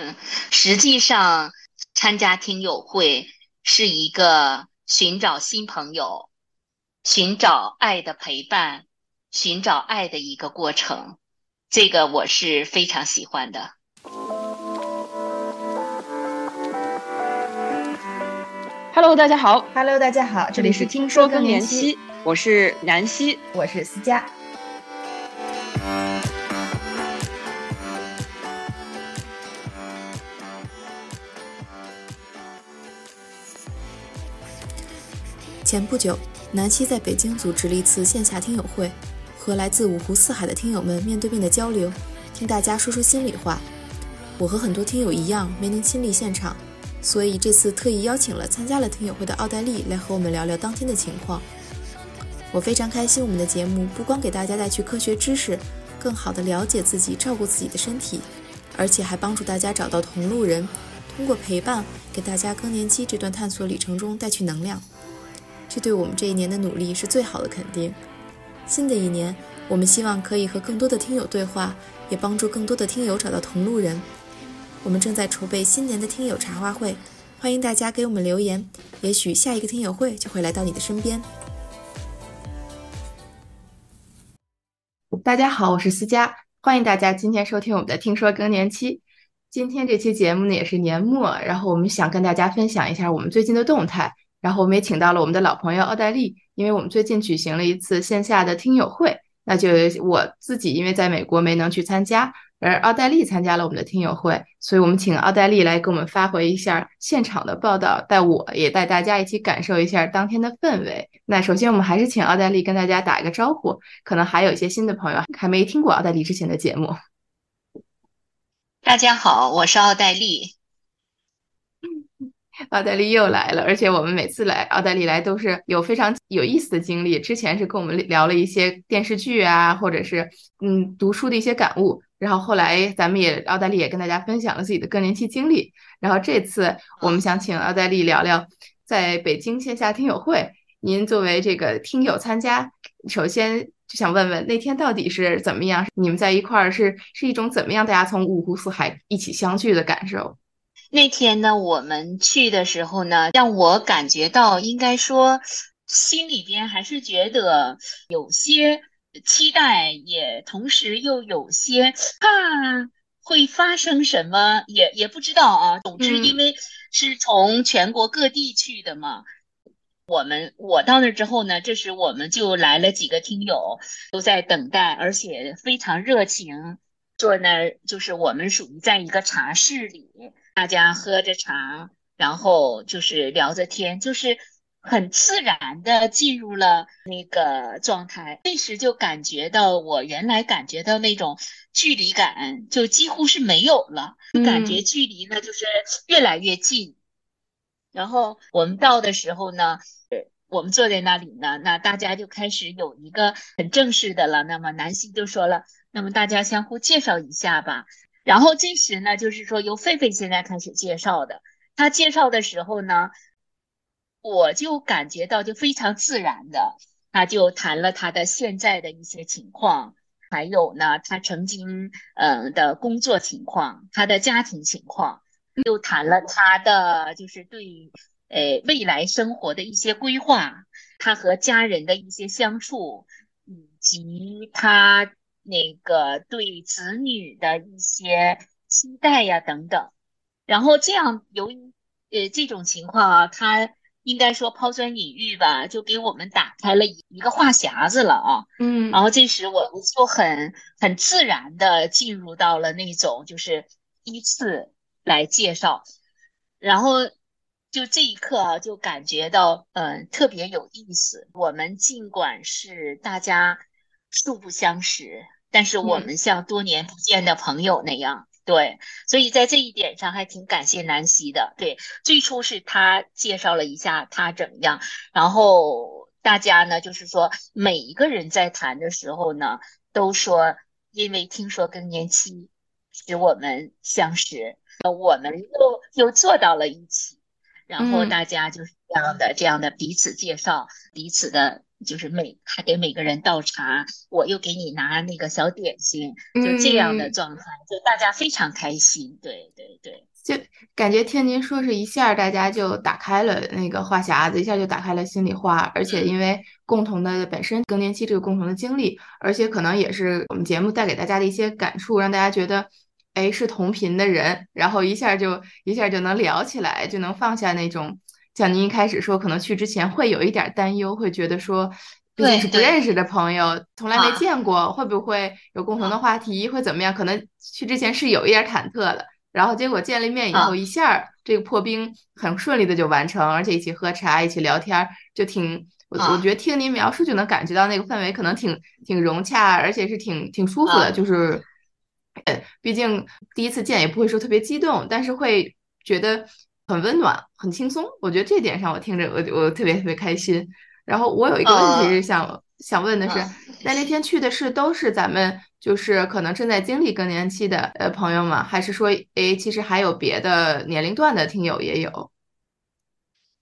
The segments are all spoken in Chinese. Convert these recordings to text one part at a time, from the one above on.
嗯，实际上参加听友会是一个寻找新朋友、寻找爱的陪伴、寻找爱的一个过程。这个我是非常喜欢的。Hello，大家好。Hello，大家好。这里是听说更年期，我是南希，我是思佳。前不久，南希在北京组织了一次线下听友会，和来自五湖四海的听友们面对面的交流，听大家说说心里话。我和很多听友一样，没能亲历现场，所以这次特意邀请了参加了听友会的奥黛丽来和我们聊聊当天的情况。我非常开心，我们的节目不光给大家带去科学知识，更好的了解自己，照顾自己的身体，而且还帮助大家找到同路人，通过陪伴，给大家更年期这段探索旅程中带去能量。这对我们这一年的努力是最好的肯定。新的一年，我们希望可以和更多的听友对话，也帮助更多的听友找到同路人。我们正在筹备新年的听友茶话会，欢迎大家给我们留言，也许下一个听友会就会来到你的身边。大家好，我是思佳，欢迎大家今天收听我们的《听说更年期》。今天这期节目呢也是年末，然后我们想跟大家分享一下我们最近的动态。然后我们也请到了我们的老朋友奥黛丽，因为我们最近举行了一次线下的听友会，那就我自己因为在美国没能去参加，而奥黛丽参加了我们的听友会，所以我们请奥黛丽来给我们发回一下现场的报道，带我也带大家一起感受一下当天的氛围。那首先我们还是请奥黛丽跟大家打一个招呼，可能还有一些新的朋友还没听过奥黛丽之前的节目。大家好，我是奥黛丽。奥黛丽又来了，而且我们每次来奥黛丽来都是有非常有意思的经历。之前是跟我们聊了一些电视剧啊，或者是嗯读书的一些感悟。然后后来咱们也奥黛丽也跟大家分享了自己的更年期经历。然后这次我们想请奥黛丽聊聊在北京线下听友会，您作为这个听友参加，首先就想问问那天到底是怎么样？你们在一块儿是是一种怎么样？大家从五湖四海一起相聚的感受？那天呢，我们去的时候呢，让我感觉到，应该说，心里边还是觉得有些期待，也同时又有些怕会发生什么，也也不知道啊。总之，因为是从全国各地去的嘛，我们我到那之后呢，这时我们就来了几个听友，都在等待，而且非常热情，坐那儿就是我们属于在一个茶室里。大家喝着茶，然后就是聊着天，就是很自然的进入了那个状态。那时就感觉到，我原来感觉到那种距离感就几乎是没有了，感觉距离呢就是越来越近。然后我们到的时候呢，我们坐在那里呢，那大家就开始有一个很正式的了。那么南希就说了，那么大家相互介绍一下吧。然后这时呢，就是说由狒狒现在开始介绍的。他介绍的时候呢，我就感觉到就非常自然的，他就谈了他的现在的一些情况，还有呢他曾经嗯的工作情况，他的家庭情况，又谈了他的就是对呃未来生活的一些规划，他和家人的一些相处，以及他。那个对子女的一些期待呀，等等，然后这样由于呃这种情况啊，他应该说抛砖引玉吧，就给我们打开了一一个话匣子了啊，嗯，然后这时我们就很很自然的进入到了那种就是依次来介绍，然后就这一刻啊，就感觉到嗯特别有意思。我们尽管是大家。素不相识，但是我们像多年不见的朋友那样，对，所以在这一点上还挺感谢南希的。对，最初是他介绍了一下他怎么样，然后大家呢，就是说每一个人在谈的时候呢，都说因为听说更年期使我们相识，我们又又坐到了一起，然后大家就是这样的这样的彼此介绍彼此的。就是每他给每个人倒茶，我又给你拿那个小点心，就这样的状态，就大家非常开心。对对对。就感觉听您说是一下，大家就打开了那个话匣子，一下就打开了心里话。而且因为共同的本身更年期这个共同的经历，而且可能也是我们节目带给大家的一些感触，让大家觉得，哎，是同频的人，然后一下就一下就能聊起来，就能放下那种像您一开始说，可能去之前会有一点担忧，会觉得说，毕竟是不认识的朋友，从来没见过，会不会有共同的话题，会怎么样？可能去之前是有一点忐忑的。然后结果见了面以后，一下这个破冰很顺利的就完成，而且一起喝茶，一起聊天，就挺我我觉得听您描述就能感觉到那个氛围可能挺挺融洽，而且是挺挺舒服的。就是，呃，毕竟第一次见也不会说特别激动，但是会觉得很温暖、很轻松。我觉得这点上我听着我我特别特别开心。然后我有一个问题是想想问的是，在那天去的是都是咱们。就是可能正在经历更年期的呃朋友们，还是说，诶，其实还有别的年龄段的听友也有。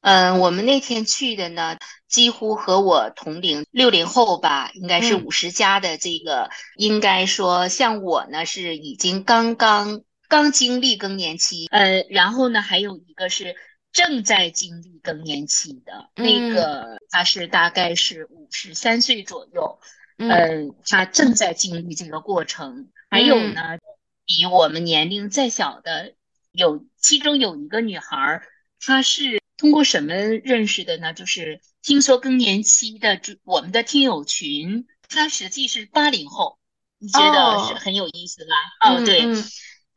嗯，我们那天去的呢，几乎和我同龄，六零后吧，应该是五十加的这个，应该说像我呢是已经刚刚刚经历更年期，呃，然后呢还有一个是正在经历更年期的那个，他是大概是五十三岁左右。嗯，他正在经历这个过程。还有呢，比我们年龄再小的，有其中有一个女孩，她是通过什么认识的呢？就是听说更年期的，就我们的听友群，她实际是八零后，你觉得是很有意思吧？哦，对，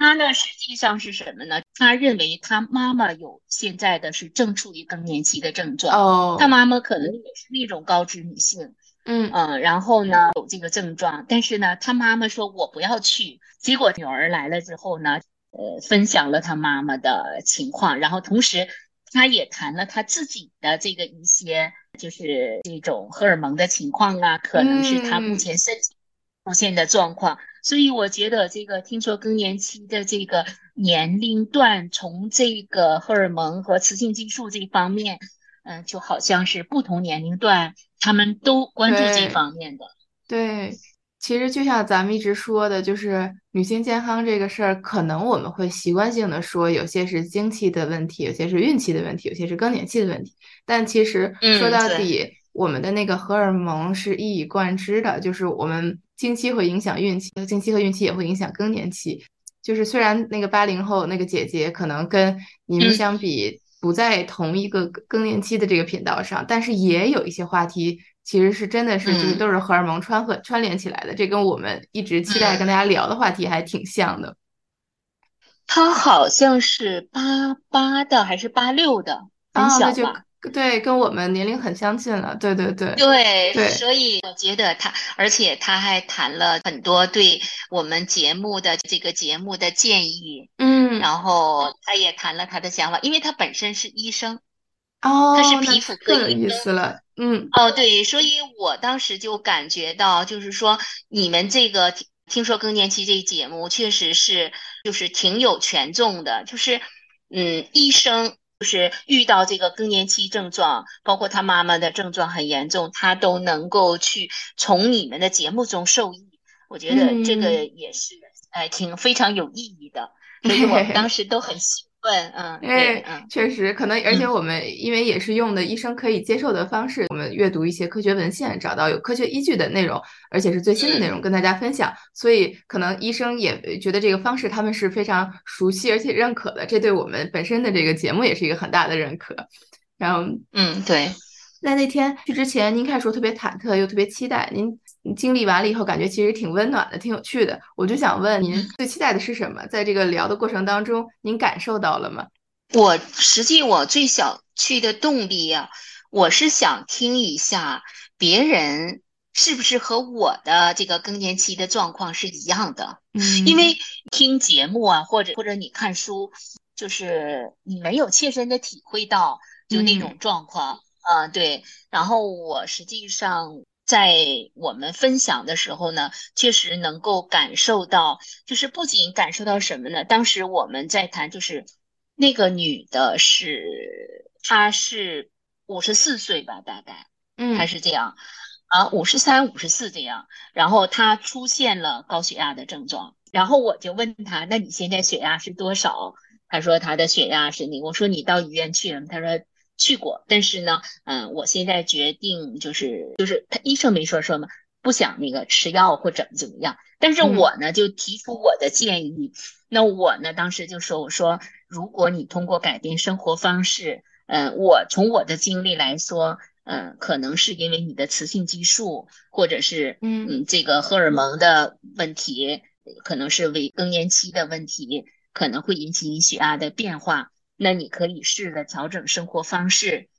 她呢实际上是什么呢？他认为他妈妈有现在的是正处于更年期的症状，哦，他妈妈可能也是那种高知女性。嗯嗯，然后呢有这个症状，但是呢，他妈妈说我不要去。结果女儿来了之后呢，呃，分享了他妈妈的情况，然后同时他也谈了他自己的这个一些就是这种荷尔蒙的情况啊，可能是他目前身体出现的状况。所以我觉得这个听说更年期的这个年龄段，从这个荷尔蒙和雌性激素这方面。嗯，就好像是不同年龄段，他们都关注这方面的。对，其实就像咱们一直说的，就是女性健康这个事儿，可能我们会习惯性的说，有些是经期的问题，有些是孕期的问题，有些是更年期的问题。但其实说到底，我们的那个荷尔蒙是一以贯之的，就是我们经期会影响孕期，经期和孕期也会影响更年期。就是虽然那个八零后那个姐姐可能跟你们相比。不在同一个更年期的这个频道上，但是也有一些话题，其实是真的是就是都是荷尔蒙穿和串联起来的，这跟我们一直期待跟大家聊的话题还挺像的。他好像是八八的还是八六的，很小吧？对，跟我们年龄很相近了。对对对，对对，所以我觉得他，而且他还谈了很多对我们节目的这个节目的建议。嗯，然后他也谈了他的想法，因为他本身是医生，哦，他是皮肤科医生了。嗯，哦，对，所以我当时就感觉到，就是说你们这个听说更年期这节目确实是就是挺有权重的，就是嗯，医生。就是遇到这个更年期症状，包括他妈妈的症状很严重，他都能够去从你们的节目中受益。我觉得这个也是，哎，挺非常有意义的，所以我们当时都很喜。问，嗯，因为，确实可能，而且我们因为也是用的医生可以接受的方式，我们阅读一些科学文献，找到有科学依据的内容，而且是最新的内容跟大家分享，所以可能医生也觉得这个方式他们是非常熟悉而且认可的，这对我们本身的这个节目也是一个很大的认可。然后，嗯，对。那那天去之前，您开始说特别忐忑又特别期待，您经历完了以后，感觉其实挺温暖的，挺有趣的。我就想问您，最期待的是什么？在这个聊的过程当中，您感受到了吗？我实际我最想去的动力呀，我是想听一下别人是不是和我的这个更年期的状况是一样的。嗯，因为听节目啊，或者或者你看书，就是你没有切身的体会到就那种状况。啊，对，然后我实际上在我们分享的时候呢，确实能够感受到，就是不仅感受到什么呢？当时我们在谈，就是那个女的是，她是五十四岁吧，大概，嗯，她是这样，啊，五十三、五十四这样，然后她出现了高血压的症状，然后我就问她，那你现在血压是多少？他说他的血压是那个，我说你到医院去了吗？他说去过，但是呢，嗯，我现在决定就是就是他医生没说说嘛，不想那个吃药或怎么怎么样。但是我呢就提出我的建议，那我呢当时就说我说如果你通过改变生活方式，嗯，我从我的经历来说，嗯，可能是因为你的雌性激素或者是嗯嗯这个荷尔蒙的问题，可能是为更年期的问题。可能会引起你血压的变化，那你可以试着调整生活方式，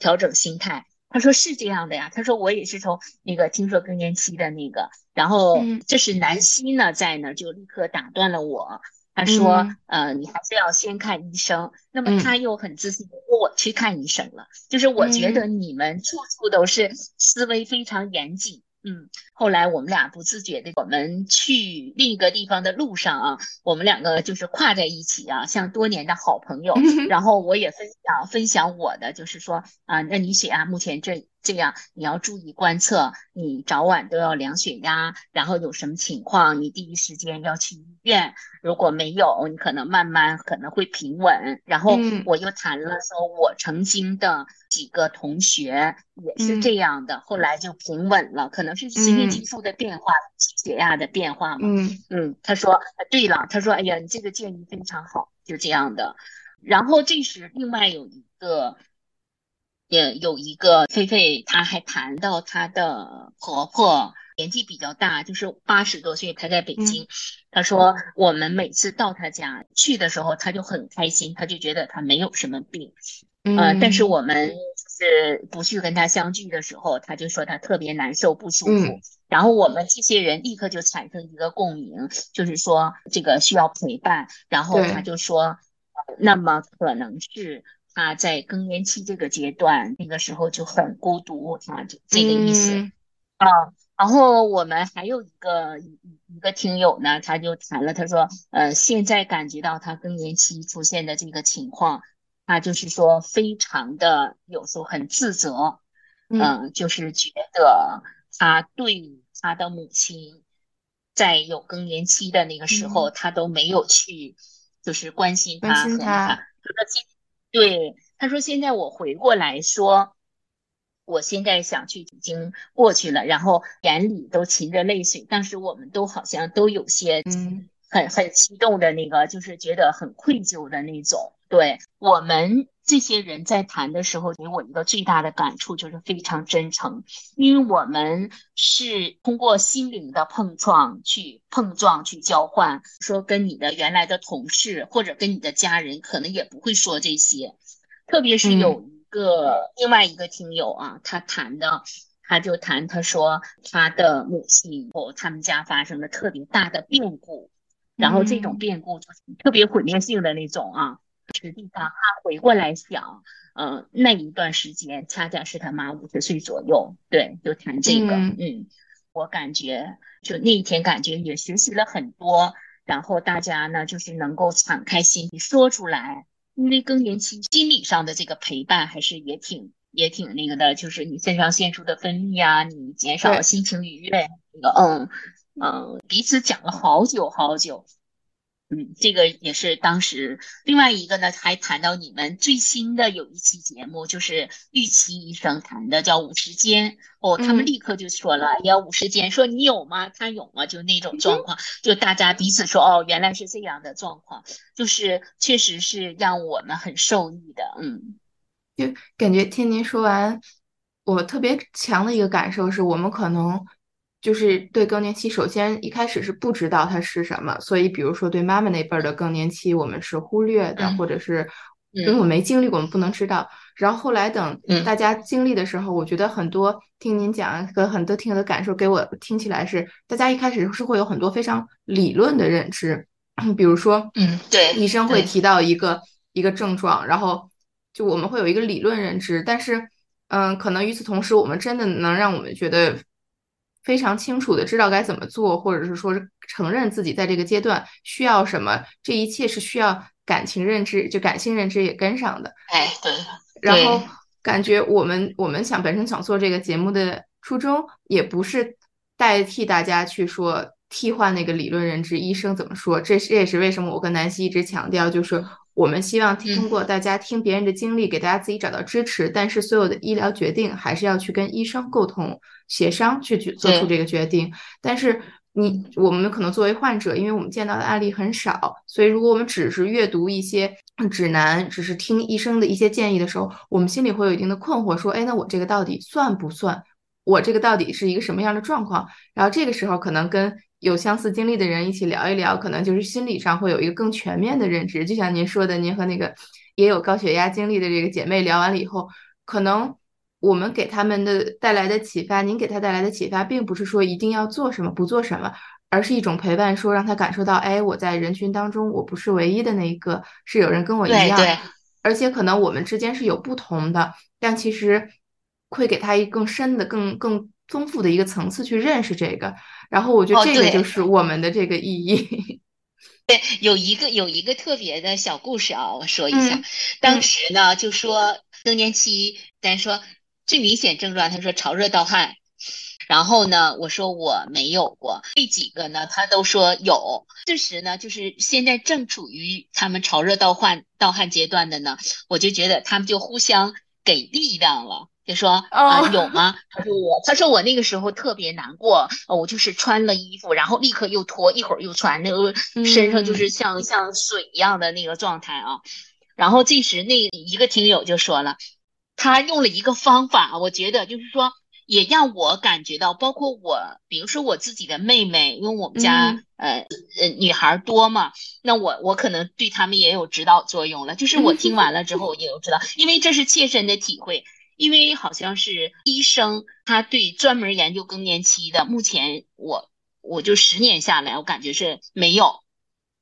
调整心态。他说是这样的呀，他说我也是从那个听说更年期的那个，然后这是南希呢在呢就立刻打断了我，他说呃你还是要先看医生。那么他又很自信的说我去看医生了，就是我觉得你们处处都是思维非常严谨。嗯，后来我们俩不自觉的，我们去另一个地方的路上啊，我们两个就是跨在一起啊，像多年的好朋友。然后我也分享分享我的，就是说啊，那你写啊目前这这样，你要注意观测，你早晚都要量血压，然后有什么情况，你第一时间要去医院。如果没有，你可能慢慢可能会平稳。然后我又谈了说，我曾经的几个同学也是这样的，后来就平稳了，可能是雌性激素的变化，血压的变化嘛。嗯嗯，他说对了，他说哎呀，你这个建议非常好，就这样的。然后这时另外有一个，也有一个菲菲，她还谈到她的婆婆。年纪比较大，就是八十多岁，她在北京。她说，我们每次到她家去的时候，她就很开心，她就觉得她没有什么病。嗯，但是我们是不去跟她相聚的时候，她就说她特别难受、不舒服。然后我们这些人立刻就产生一个共鸣，就是说这个需要陪伴。然后她就说，那么可能是他在更年期这个阶段，那个时候就很孤独，啊就这个意思啊。然后我们还有一个一一个听友呢，他就谈了，他说，呃，现在感觉到他更年期出现的这个情况，他就是说非常的有时候很自责，嗯，就是觉得他对他的母亲在有更年期的那个时候，他都没有去就是关心他和他。他说现对他说现在我回过来说。我现在想去，已经过去了，然后眼里都噙着泪水，但是我们都好像都有些嗯很很激动的那个，就是觉得很愧疚的那种。对我们这些人在谈的时候，给我一个最大的感触就是非常真诚，因为我们是通过心灵的碰撞去碰撞去交换，说跟你的原来的同事或者跟你的家人可能也不会说这些，特别是有一。个另外一个听友啊，他谈的，他就谈，他说他的母亲哦，他们家发生了特别大的变故，然后这种变故就是特别毁灭性的那种啊。实际上他回过来想，嗯，那一段时间恰恰是他妈五十岁左右，对，就谈这个，嗯，我感觉就那一天感觉也学习了很多，然后大家呢就是能够敞开心扉说出来。因为更年期心理上的这个陪伴还是也挺也挺那个的，就是你肾上腺素的分泌啊，你减少心情愉悦，那个嗯嗯，彼此讲了好久好久。嗯，这个也是当时另外一个呢，还谈到你们最新的有一期节目，就是玉琪医生谈的叫五十肩哦，他们立刻就说了，哎呀，五十肩，说你有吗？他有吗？就那种状况，就大家彼此说，哦，原来是这样的状况，就是确实是让我们很受益的，嗯，就感觉听您说完，我特别强的一个感受是我们可能。就是对更年期，首先一开始是不知道它是什么，所以比如说对妈妈那辈儿的更年期，我们是忽略的，或者是因为我没经历过，我们不能知道。然后后来等大家经历的时候，我觉得很多听您讲和很多听友的感受，给我听起来是大家一开始是会有很多非常理论的认知，比如说，嗯，对，医生会提到一个一个症状，然后就我们会有一个理论认知，但是，嗯，可能与此同时，我们真的能让我们觉得。非常清楚的知道该怎么做，或者是说承认自己在这个阶段需要什么，这一切是需要感情认知，就感性认知也跟上的。哎，对。然后感觉我们我们想本身想做这个节目的初衷，也不是代替大家去说替换那个理论认知，医生怎么说？这这也是为什么我跟南希一直强调，就是我们希望通过大家听别人的经历，给大家自己找到支持。但是所有的医疗决定还是要去跟医生沟通协商去去做出这个决定。但是你我们可能作为患者，因为我们见到的案例很少，所以如果我们只是阅读一些指南，只是听医生的一些建议的时候，我们心里会有一定的困惑，说，哎，那我这个到底算不算？我这个到底是一个什么样的状况？然后这个时候可能跟有相似经历的人一起聊一聊，可能就是心理上会有一个更全面的认知。就像您说的，您和那个也有高血压经历的这个姐妹聊完了以后，可能我们给他们的带来的启发，您给他带来的启发，并不是说一定要做什么不做什么，而是一种陪伴，说让他感受到，哎，我在人群当中我不是唯一的那一个，是有人跟我一样，而且可能我们之间是有不同的，但其实会给他一更深的、更更丰富的一个层次去认识这个。然后我觉得这个就是我们的这个意义。对，有一个有一个特别的小故事啊，我说一下。当时呢，就说更年期，咱说最明显症状，他说潮热盗汗。然后呢，我说我没有过。这几个呢，他都说有。这时呢，就是现在正处于他们潮热盗汗盗汗阶段的呢，我就觉得他们就互相给力量了。就说啊，有吗？他说我，他说我那个时候特别难过，我就是穿了衣服，然后立刻又脱，一会儿又穿，那个身上就是像像水一样的那个状态啊。然后这时那一个听友就说了，他用了一个方法，我觉得就是说也让我感觉到，包括我，比如说我自己的妹妹，因为我们家呃呃女孩多嘛，那我我可能对他们也有指导作用了。就是我听完了之后，也有知道，因为这是切身的体会。因为好像是医生，他对专门研究更年期的，目前我我就十年下来，我感觉是没有。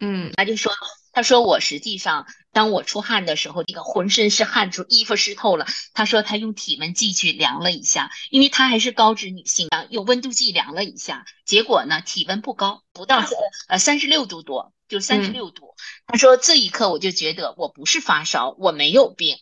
嗯，他就说，他说我实际上，当我出汗的时候，这个浑身是汗出，衣服湿透了。他说他用体温计去量了一下，因为他还是高脂女性啊，用温度计量了一下，结果呢，体温不高，不到呃三十六度多，就三十六度。他说这一刻我就觉得我不是发烧，我没有病。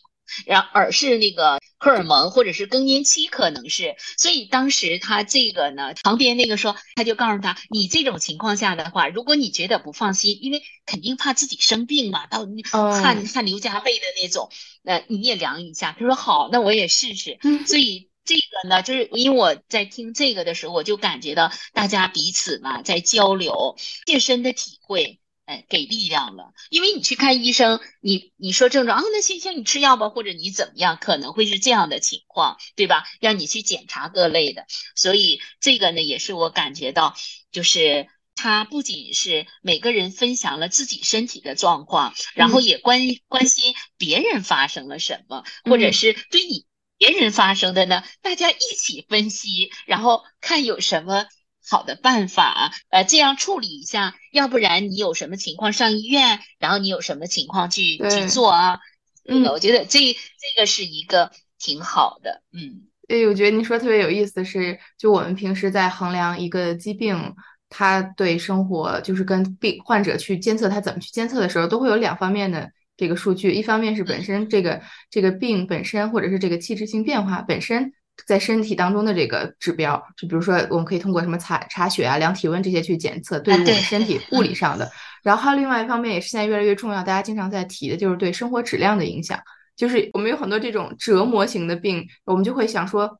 然而是那个荷尔蒙或者是更年期可能是，所以当时他这个呢，旁边那个说，他就告诉他，你这种情况下的话，如果你觉得不放心，因为肯定怕自己生病嘛，到汗汗流浃背的那种，那你也量一下。他说好，那我也试试。所以这个呢，就是因为我在听这个的时候，我就感觉到大家彼此嘛在交流，切身的体会。哎，给力量了，因为你去看医生，你你说症状啊，那行行，你吃药吧，或者你怎么样，可能会是这样的情况，对吧？让你去检查各类的，所以这个呢，也是我感觉到，就是他不仅是每个人分享了自己身体的状况，然后也关关心别人发生了什么，或者是对你别人发生的呢，大家一起分析，然后看有什么。好的办法，呃，这样处理一下，要不然你有什么情况上医院，然后你有什么情况去去做啊？嗯，我觉得这这个是一个挺好的，嗯，哎，我觉得您说特别有意思的是，就我们平时在衡量一个疾病，它对生活，就是跟病患者去监测他怎么去监测的时候，都会有两方面的这个数据，一方面是本身这个这个病本身，或者是这个器质性变化本身。在身体当中的这个指标，就比如说，我们可以通过什么查查血啊、量体温这些去检测，对于我们身体物理上的。然后还有另外一方面，也是现在越来越重要，大家经常在提的，就是对生活质量的影响。就是我们有很多这种折磨型的病，我们就会想说，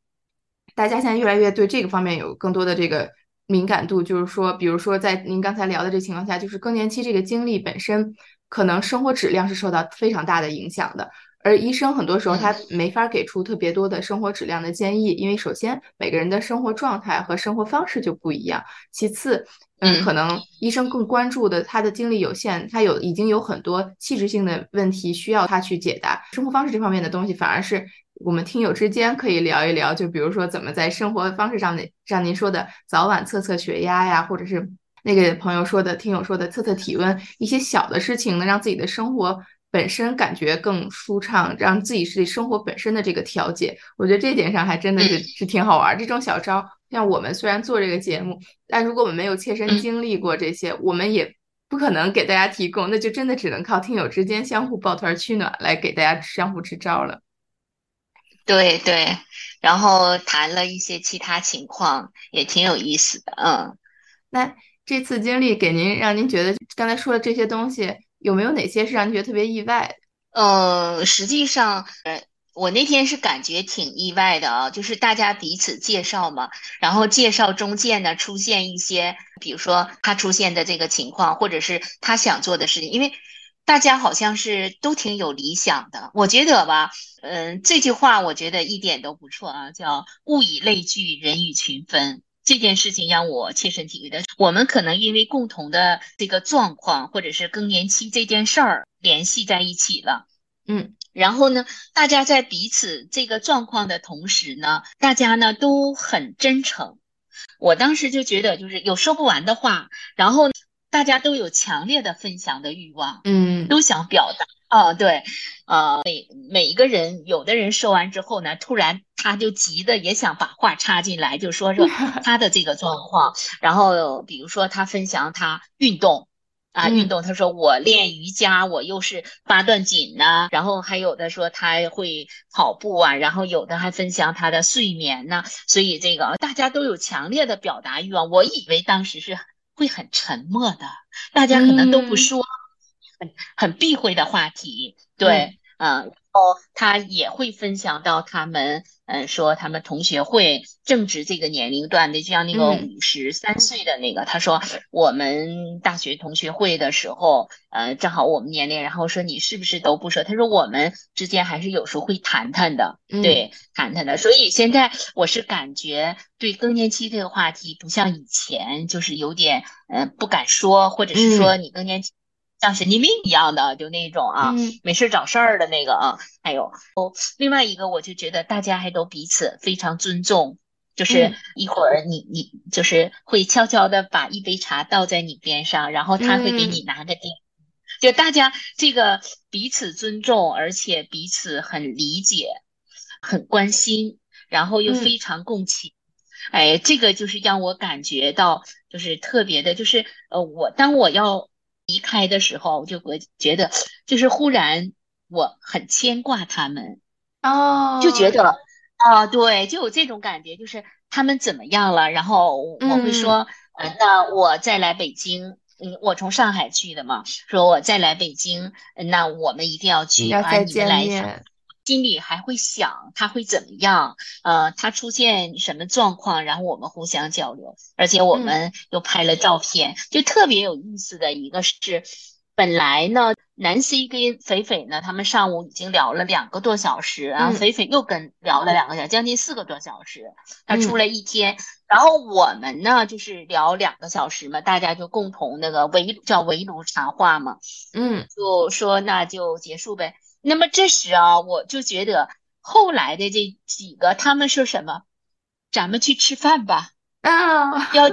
大家现在越来越对这个方面有更多的这个敏感度。就是说，比如说在您刚才聊的这情况下，就是更年期这个经历本身，可能生活质量是受到非常大的影响的。而医生很多时候他没法给出特别多的生活质量的建议，因为首先每个人的生活状态和生活方式就不一样。其次，嗯，可能医生更关注的他的精力有限，他有已经有很多器质性的问题需要他去解答。生活方式这方面的东西，反而是我们听友之间可以聊一聊。就比如说怎么在生活方式上的，像您说的早晚测测血压呀，或者是那个朋友说的、听友说的测测体温，一些小的事情能让自己的生活。本身感觉更舒畅，让自己是生活本身的这个调节，我觉得这点上还真的是是挺好玩。这种小招，像我们虽然做这个节目，但如果我们没有切身经历过这些，我们也不可能给大家提供，那就真的只能靠听友之间相互抱团取暖来给大家相互支招了。对对，然后谈了一些其他情况，也挺有意思的。嗯，那这次经历给您让您觉得刚才说的这些东西，有没有哪些是让你觉得特别意外？呃，实际上，呃，我那天是感觉挺意外的啊，就是大家彼此介绍嘛，然后介绍中间呢出现一些，比如说他出现的这个情况，或者是他想做的事情，因为大家好像是都挺有理想的。我觉得吧，嗯，这句话我觉得一点都不错啊，叫物以类聚，人以群分。这件事情让我切身体会的，我们可能因为共同的这个状况，或者是更年期这件事儿联系在一起了，嗯，然后呢，大家在彼此这个状况的同时呢，大家呢都很真诚。我当时就觉得，就是有说不完的话，然后大家都有强烈的分享的欲望，嗯，都想表达。哦，对，呃，每每一个人，有的人说完之后呢，突然他就急的也想把话插进来，就说说 他的这个状况。然后比如说他分享他运动啊，运动，他说我练瑜伽，我又是八段锦呐。然后还有的说他会跑步啊，然后有的还分享他的睡眠呐。所以这个大家都有强烈的表达欲望。我以为当时是会很沉默的，大家可能都不说。很很避讳的话题，对，嗯，然后他也会分享到他们，嗯，说他们同学会正值这个年龄段的，就像那个五十三岁的那个，他说我们大学同学会的时候，呃，正好我们年龄，然后说你是不是都不说？他说我们之间还是有时候会谈谈的，对，谈谈的。所以现在我是感觉对更年期这个话题不像以前，就是有点，嗯，不敢说，或者是说你更年期。像神经病一样的，就那种啊，没事找事儿的那个啊，还有。哦，另外一个我就觉得大家还都彼此非常尊重，就是一会儿你你就是会悄悄的把一杯茶倒在你边上，然后他会给你拿个电，就大家这个彼此尊重，而且彼此很理解、很关心，然后又非常共情，哎，这个就是让我感觉到就是特别的，就是呃，我当我要。离开的时候，我就会觉得，就是忽然我很牵挂他们，哦，就觉得啊，对，就有这种感觉，就是他们怎么样了？然后我会说，呃，那我再来北京，嗯，我从上海去的嘛，说我再来北京，那我们一定要去啊，你们来。心里还会想他会怎么样？呃，他出现什么状况？然后我们互相交流，而且我们又拍了照片，就特别有意思的一个是，本来呢，南希跟肥肥呢，他们上午已经聊了两个多小时，然后肥肥又跟聊了两个小时，将近四个多小时。他出来一天，然后我们呢就是聊两个小时嘛，大家就共同那个围叫围炉茶话嘛，嗯，就说那就结束呗。那么这时啊，我就觉得后来的这几个，他们说什么？咱们去吃饭吧。啊，要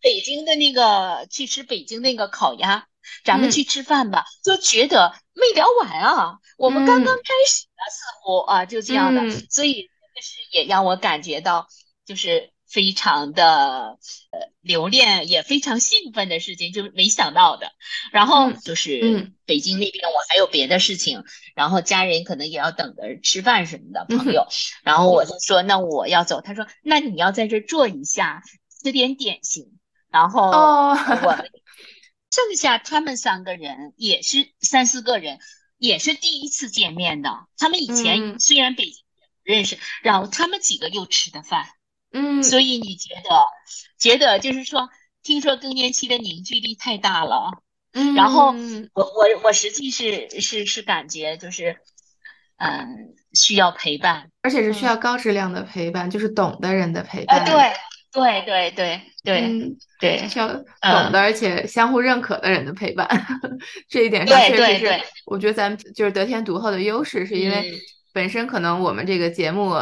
北京的那个去吃北京那个烤鸭，咱们去吃饭吧。就觉得没聊完啊，我们刚刚开始啊，似乎啊就这样的，所以这是也让我感觉到就是。非常的呃留恋，也非常兴奋的事情，就是没想到的。然后就是北京那边，我还有别的事情，然后家人可能也要等着吃饭什么的，朋友。然后我就说，那我要走。他说，那你要在这坐一下，吃点点心。然后我们剩下他们三个人也是三四个人，也是第一次见面的。他们以前虽然北京认识，然后他们几个又吃的饭。嗯，所以你觉得，觉得就是说，听说更年期的凝聚力太大了，嗯，然后我我我实际是是是感觉就是，嗯，需要陪伴，而且是需要高质量的陪伴，就是懂的人的陪伴，对对对对对对，需要懂的而且相互认可的人的陪伴，这一点上确实是，我觉得咱们就是得天独厚的优势，是因为本身可能我们这个节目。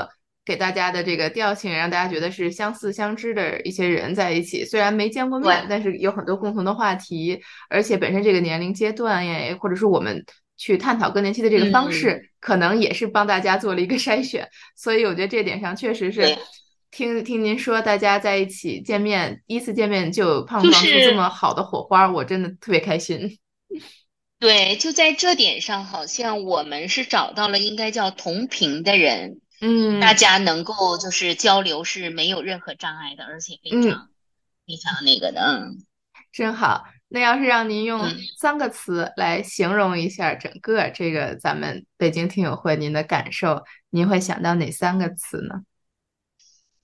给大家的这个调性，让大家觉得是相似相知的一些人在一起，虽然没见过面，但是有很多共同的话题，而且本身这个年龄阶段也，或者是我们去探讨更年期的这个方式，可能也是帮大家做了一个筛选。所以我觉得这点上确实是，听听您说大家在一起见面，第一次见面就碰撞出这么好的火花，我真的特别开心。对，就在这点上，好像我们是找到了应该叫同频的人。嗯，大家能够就是交流是没有任何障碍的，而且非常非常那个的。嗯，真好。那要是让您用嗯三个词来形容一下整个这个咱们北京听友会您的感受，您会想到哪三个词呢？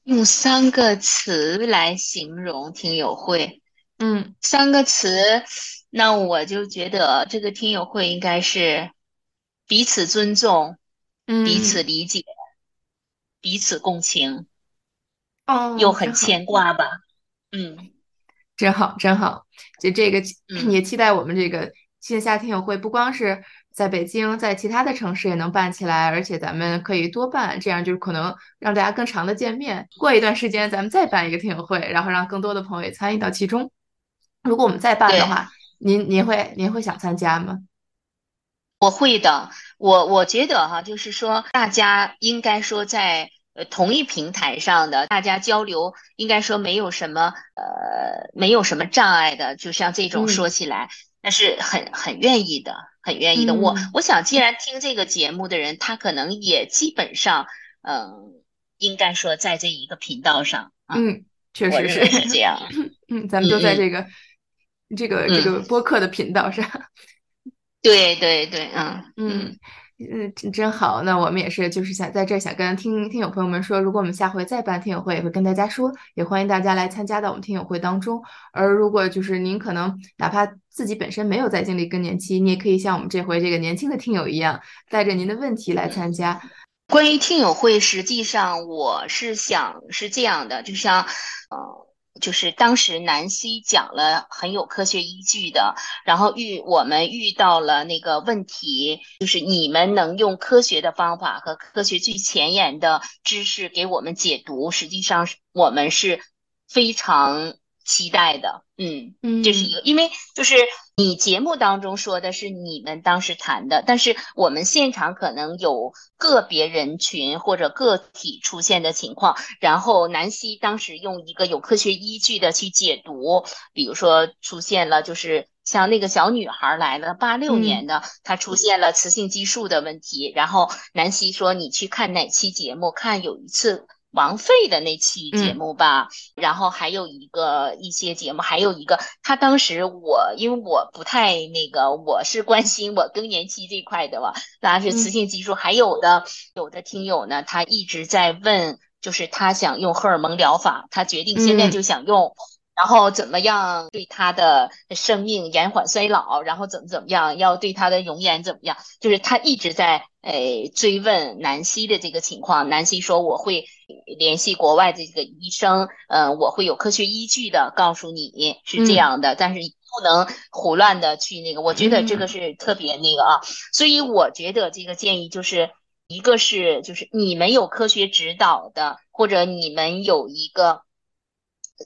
用三个词来形容听友会，嗯三个词，那我就觉得这个听友会应该是彼此尊重、嗯，彼此理解、彼此共情，哦，又很牵挂吧。嗯真好，真好。就这个嗯 也期待我们这个线下听友会，不光是在北京，在其他的城市也能办起来，而且咱们可以多办，这样就是可能让大家更长的见面。过一段时间，咱们再办一个听友会，然后让更多的朋友也参与到其中。如果我们再办的话，您您会您会想参加吗？我会的，我我觉得哈，就是说大家应该说在呃同一平台上的，大家交流应该说没有什么呃没有什么障碍的，就像这种嗯说起来，那是很很愿意的，很愿意的。我嗯我想，既然听这个节目的人，他可能也基本上嗯，应该说在这一个频道上啊，嗯，确实是是这样。嗯，咱们都在这个这个这个播客的频道上。对对对，嗯嗯嗯，真真好。那我们也是，就是想在这儿想跟听听友朋友们说，如果我们下回再办听友会，也会跟大家说，也欢迎大家来参加到我们听友会当中。而如果就是您可能哪怕自己本身没有在经历更年期，你也可以像我们这回这个年轻的听友一样，带着您的问题来参加。关于听友会，实际上我是想是这样的，就像呃，就是当时南希讲了很有科学依据的，然后遇我们遇到了那个问题，就是你们能用科学的方法和科学最前沿的知识给我们解读，实际上我们是非常期待的，嗯。嗯，这是一个，因为就是你节目当中说的是你们当时谈的，但是我们现场可能有个别人群或者个体出现的情况，然后南希当时用一个有科学依据的去解读，比如说出现了就是像那个小女孩来了，八六嗯年的，她出现了雌性激素的问题，然后南希说你去看哪期节目，看有一次。王菲的那期节嗯。目吧，然后还有一个一些节目，还有一个他当时我因为我不太那个，我是关心我更年期这块的吧，当然是雌性激素，还有的有的听友呢，他一直在问，就是他想用荷尔蒙疗法，他决定现在嗯。就想用。然后怎么样对他的生命延缓衰老，然后怎么怎么样，要对他的容颜怎么样？就是他一直在诶追问南希的这个情况。南希说我会联系国外的这个医生，呃，我会有科学依据的告诉你是这样的，但是不能胡乱的去那个。我觉得这个是特别那个啊，所以我觉得这个建议就是一个是就是你们有科学指导的，或者你们有一个。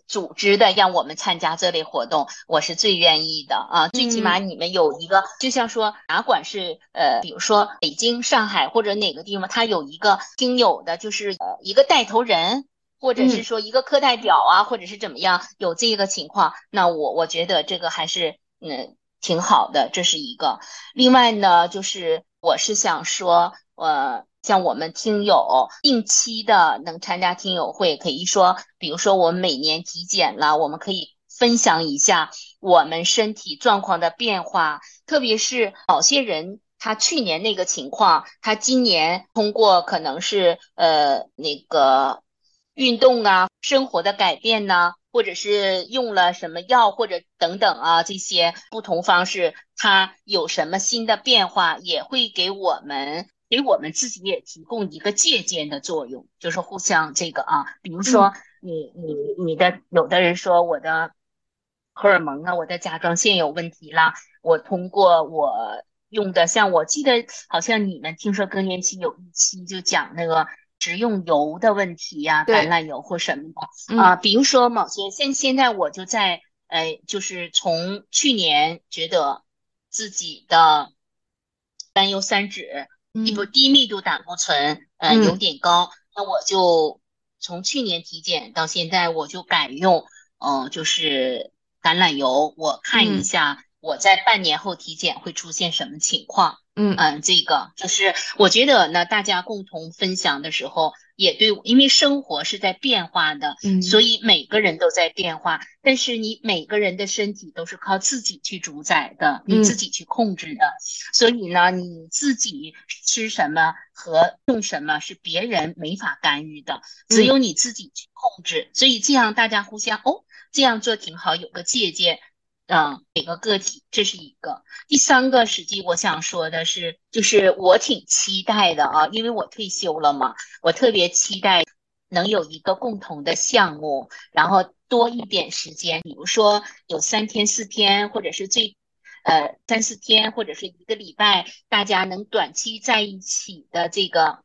组织的让我们参加这类活动，我是最愿意的啊！最起码你们有一个，就像说，哪管是呃，比如说北京、上海或者哪个地方，他有一个听友的，就是呃一个带头人，或者是说一个课代表啊，或者是怎么样，有这个情况，那我我觉得这个还是嗯挺好的，这是一个。另外呢，就是我是想说，呃。像我们听友定期的能参加听友会，可以说，比如说我们每年体检了，我们可以分享一下我们身体状况的变化，特别是某些人他去年那个情况，他今年通过可能是呃那个运动啊、生活的改变呢，或者是用了什么药或者等等啊这些不同方式，他有什么新的变化，也会给我们。给我们自己也提供一个借鉴的作用，就是互相这个啊，比如说你你你的有的人说我的荷尔蒙啊，我的甲状腺有问题啦，我通过我用的，像我记得好像你们听说更年期有一期就讲那个食用油的问题呀、橄榄油或什么的啊，比如说某些现现在我就在呃，就是从去年觉得自己的甘油三酯。一不低密度胆固醇，呃，有点高，那我就从去年体检到现在，我就改用，嗯，就是橄榄油。我看一下我在半年后体检会出现什么情况。嗯嗯，这个就是我觉得呢，大家共同分享的时候，也对，因为生活是在变化的，嗯所以每个人都在变化。但是你每个人的身体都是靠自己去主宰的，你嗯自己去控制的。所以呢，你自己吃什么和用什么是别人没法干预的，只有你自己去控制。所以这样大家互相哦，这样做挺好，有个借鉴。嗯，每个个体，这是一个。第三个，实际我想说的是，就是我挺期待的啊，因为我退休了嘛，我特别期待能有一个共同的项目，然后多一点时间，比如说有三天、四天，或者是最呃三四天，或者是一个礼拜，大家能短期在一起的这个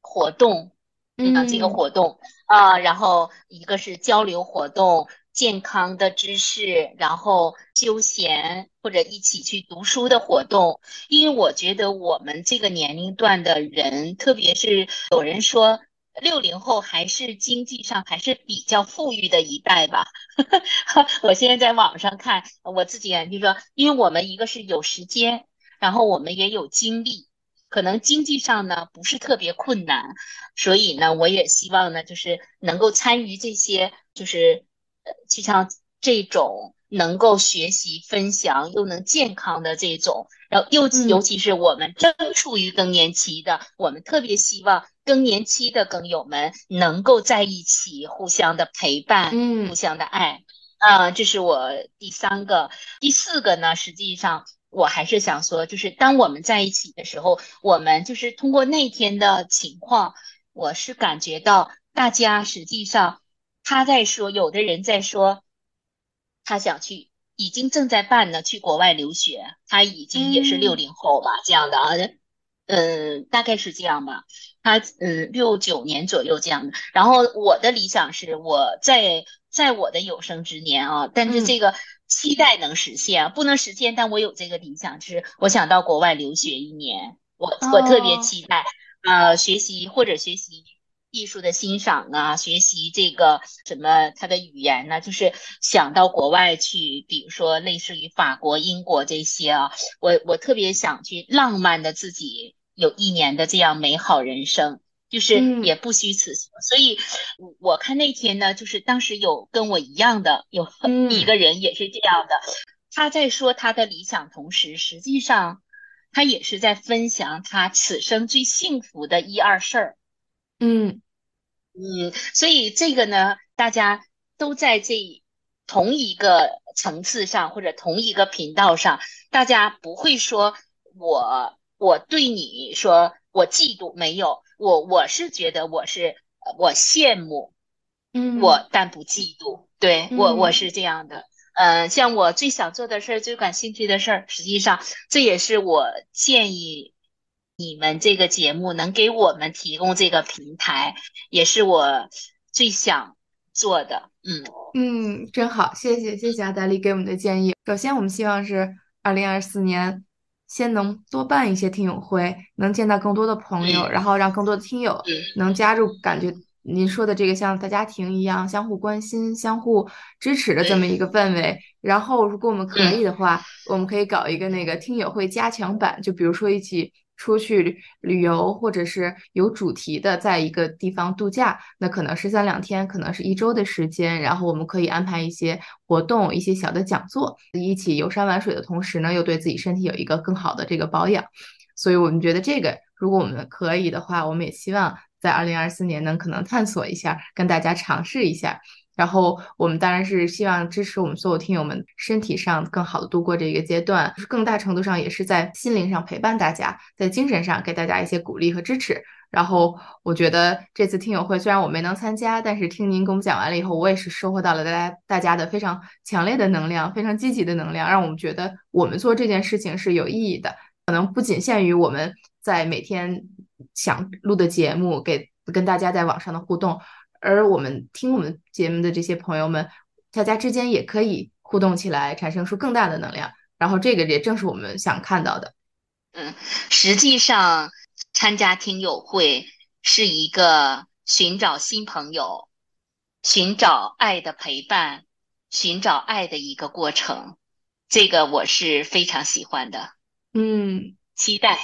活动，嗯，这个嗯活动啊，然后一个是交流活动。健康的知识，然后休闲或者一起去读书的活动，因为我觉得我们这个年龄段的人，特别是有人说六零后还是经济上还是比较富裕的一代吧。我现在在网上看，我自己就说，因为我们一个是有时间，然后我们也有精力，可能经济上呢不是特别困难，所以呢，我也希望呢，就是能够参与这些，就是，就像这种能够学习、分享又能健康的这种，然后尤嗯尤其是我们正处于更年期的，我们特别希望更年期的更友们能够在一起，互相的陪伴，嗯互相的爱。啊、这是我第三个，第四个呢，实际上我还是想说，就是当我们在一起的时候，我们就是通过那天的情况，我是感觉到大家实际上他在说，有的人在说他想去，已经正在办呢，去国外留学，他已经也是嗯六零后吧，这样的啊，嗯，大概是这样吧。他嗯六九年左右这样的。然后我的理想是我在在我的有生之年啊，但是嗯这个期待能实现啊，不能实现，但我有这个理想，就是我想到国外留学一年，我我特别哦期待，呃，学习或者学习。艺术的欣赏啊，学习这个什么他的语言呢，就是想到国外去，比如说类似于法国、英国这些啊，我我特别想去浪漫的自己有一年的这样美好人生，就是嗯也不虚此行。所以，我我看那天呢，就是当时有跟我一样的有嗯一个人也是这样的，他在说他的理想同时，实际上他也是在分享他此生最幸福的一二事儿。嗯。嗯，所以这个呢，大家都在这同一个层次上或者同一个频道上，大家不会说我我对你说我嫉妒，没有，我我是觉得我是呃我羡慕嗯。我，但不嫉妒，对我我嗯。是这样的。嗯，像我最想做的事儿，最感兴趣的事儿，实际上这也是我建议你们这个节目能给我们提供这个平台，也是我最想做的。嗯嗯，真好，谢谢谢谢阿达利给我们的建议。首先，我们希望是二零二四年先能多办一些听友会，能见到更多的朋友，嗯然后让更多的听友嗯能加入，感觉您说的这个像大家庭一样，相互关心、相互支持的这么一个氛围。然后，如果我们可以的话，我们可以搞一个那个听友会加强版，就比如说一起出去旅游，或者是有主题的，在一个地方度假，那可能是三两天，可能是一周的时间，然后我们可以安排一些活动，一些小的讲座，一起游山玩水的同时呢，又对自己身体有一个更好的这个保养。所以我们觉得这个，如果我们可以的话，我们也希望在二零二四年能可能探索一下，跟大家尝试一下。然后我们当然是希望支持我们所有听友们身体上更好的度过这一个阶段，更大程度上也是在心灵上陪伴大家，在精神上给大家一些鼓励和支持。然后我觉得这次听友会虽然我没能参加，但是听您给我们讲完了以后，我也是收获到了大家大家的非常强烈的能量，非常积极的能量，让我们觉得我们做这件事情是有意义的。可能不仅限于我们在每天想录的节目，给跟大家在网上的互动，而我们听我们节目的这些朋友们，大家之间也可以互动起来，产生出更大的能量。然后这个也正是我们想看到的。嗯，实际上参加听友会是一个寻找新朋友、寻找爱的陪伴、寻找爱的一个过程。这个我是非常喜欢的，嗯，期待。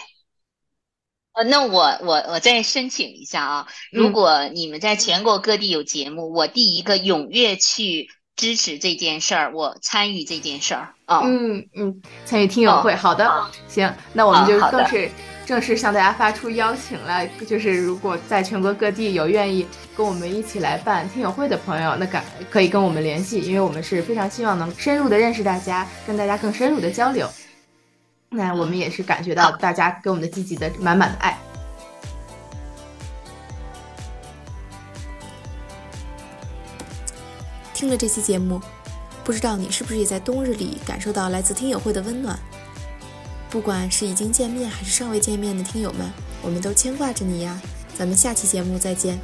呃，那我我我再申请一下啊，如果你们在全国各地有节目，我第一个踊跃去支持这件事儿，我参与这件事儿啊。嗯嗯，参与听友会，好的，行，那我们就更是正式向大家发出邀请了，就是如果在全国各地有愿意跟我们一起来办听友会的朋友，那赶可以跟我们联系，因为我们是非常希望能深入的认识大家，跟大家更深入的交流。那我们也是感觉到大家给我们的积极的满满的爱。听了这期节目，不知道你是不是也在冬日里感受到来自听友会的温暖？不管是已经见面还是尚未见面的听友们，我们都牵挂着你呀！咱们下期节目再见。